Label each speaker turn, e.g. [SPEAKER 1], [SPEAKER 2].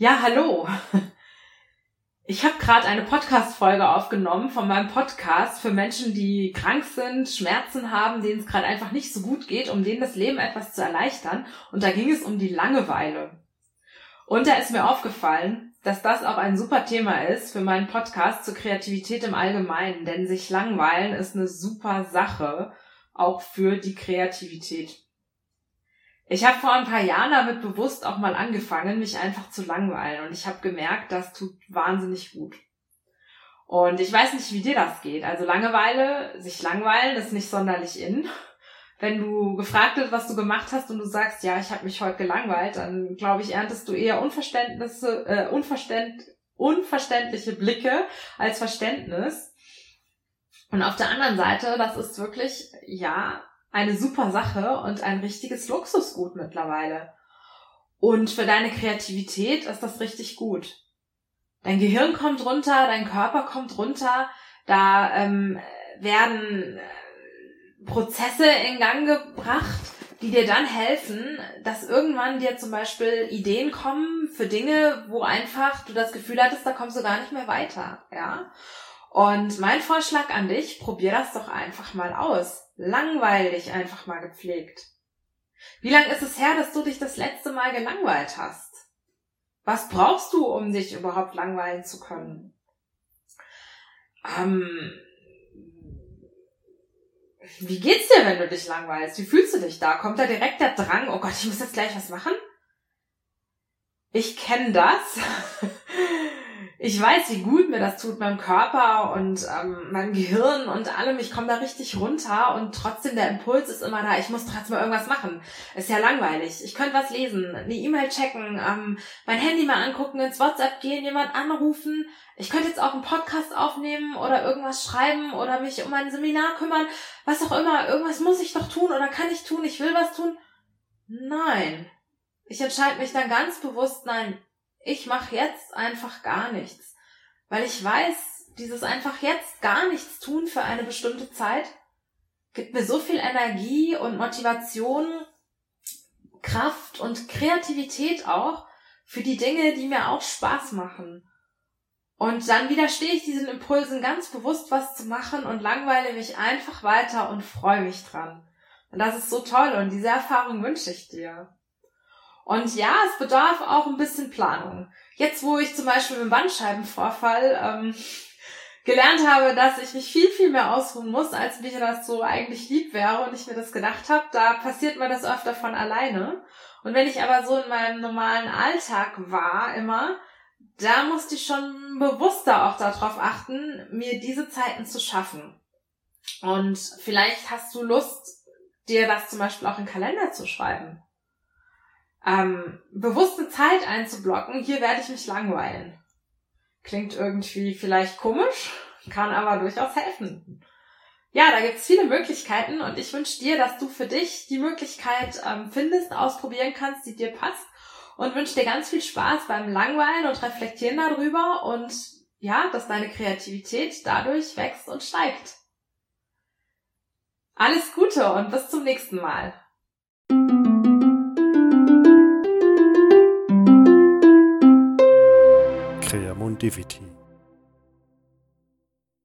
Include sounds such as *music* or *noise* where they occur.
[SPEAKER 1] Ja, hallo. Ich habe gerade eine Podcast-Folge aufgenommen von meinem Podcast für Menschen, die krank sind, Schmerzen haben, denen es gerade einfach nicht so gut geht, um denen das Leben etwas zu erleichtern. Und da ging es um die Langeweile. Und da ist mir aufgefallen, dass das auch ein super Thema ist für meinen Podcast zur Kreativität im Allgemeinen. Denn sich langweilen ist eine super Sache, auch für die Kreativität. Ich habe vor ein paar Jahren damit bewusst auch mal angefangen, mich einfach zu langweilen. Und ich habe gemerkt, das tut wahnsinnig gut. Und ich weiß nicht, wie dir das geht. Also Langeweile, sich langweilen ist nicht sonderlich in. Wenn du gefragt wird, was du gemacht hast und du sagst, ja, ich habe mich heute gelangweilt, dann glaube ich, erntest du eher Unverständnisse, äh, unverständ, unverständliche Blicke als Verständnis. Und auf der anderen Seite, das ist wirklich, ja, eine super Sache und ein richtiges Luxusgut mittlerweile. Und für deine Kreativität ist das richtig gut. Dein Gehirn kommt runter, dein Körper kommt runter, da ähm, werden äh, Prozesse in Gang gebracht, die dir dann helfen, dass irgendwann dir zum Beispiel Ideen kommen für Dinge, wo einfach du das Gefühl hattest, da kommst du gar nicht mehr weiter, ja. Und mein Vorschlag an dich, probier das doch einfach mal aus. Langweil dich einfach mal gepflegt. Wie lange ist es her, dass du dich das letzte Mal gelangweilt hast? Was brauchst du, um dich überhaupt langweilen zu können? Ähm, wie geht's dir, wenn du dich langweilst? Wie fühlst du dich da? Kommt da direkt der Drang, oh Gott, ich muss jetzt gleich was machen? Ich kenne das. *laughs* ich weiß, wie gut mir das tut, meinem Körper und ähm, meinem Gehirn und allem. Ich komme da richtig runter und trotzdem der Impuls ist immer da, ich muss trotzdem mal irgendwas machen. Ist ja langweilig. Ich könnte was lesen, eine E-Mail checken, ähm, mein Handy mal angucken, ins WhatsApp gehen, jemand anrufen. Ich könnte jetzt auch einen Podcast aufnehmen oder irgendwas schreiben oder mich um ein Seminar kümmern. Was auch immer. Irgendwas muss ich doch tun oder kann ich tun. Ich will was tun. Nein. Ich entscheide mich dann ganz bewusst, nein, ich mache jetzt einfach gar nichts. Weil ich weiß, dieses einfach jetzt gar nichts tun für eine bestimmte Zeit gibt mir so viel Energie und Motivation, Kraft und Kreativität auch für die Dinge, die mir auch Spaß machen. Und dann widerstehe ich diesen Impulsen ganz bewusst was zu machen und langweile mich einfach weiter und freue mich dran. Und das ist so toll und diese Erfahrung wünsche ich dir. Und ja, es bedarf auch ein bisschen Planung. Jetzt, wo ich zum Beispiel mit dem Bandscheibenvorfall ähm, gelernt habe, dass ich mich viel, viel mehr ausruhen muss, als mir das so eigentlich lieb wäre und ich mir das gedacht habe, da passiert mir das öfter von alleine. Und wenn ich aber so in meinem normalen Alltag war immer, da musste ich schon bewusster auch darauf achten, mir diese Zeiten zu schaffen. Und vielleicht hast du Lust, dir das zum Beispiel auch in den Kalender zu schreiben ähm, bewusste Zeit einzublocken, hier werde ich mich langweilen. Klingt irgendwie vielleicht komisch, kann aber durchaus helfen. Ja, da gibt's viele Möglichkeiten und ich wünsche dir, dass du für dich die Möglichkeit ähm, findest, ausprobieren kannst, die dir passt und wünsche dir ganz viel Spaß beim Langweilen und Reflektieren darüber und ja, dass deine Kreativität dadurch wächst und steigt. Alles Gute und bis zum nächsten Mal.
[SPEAKER 2] productivity.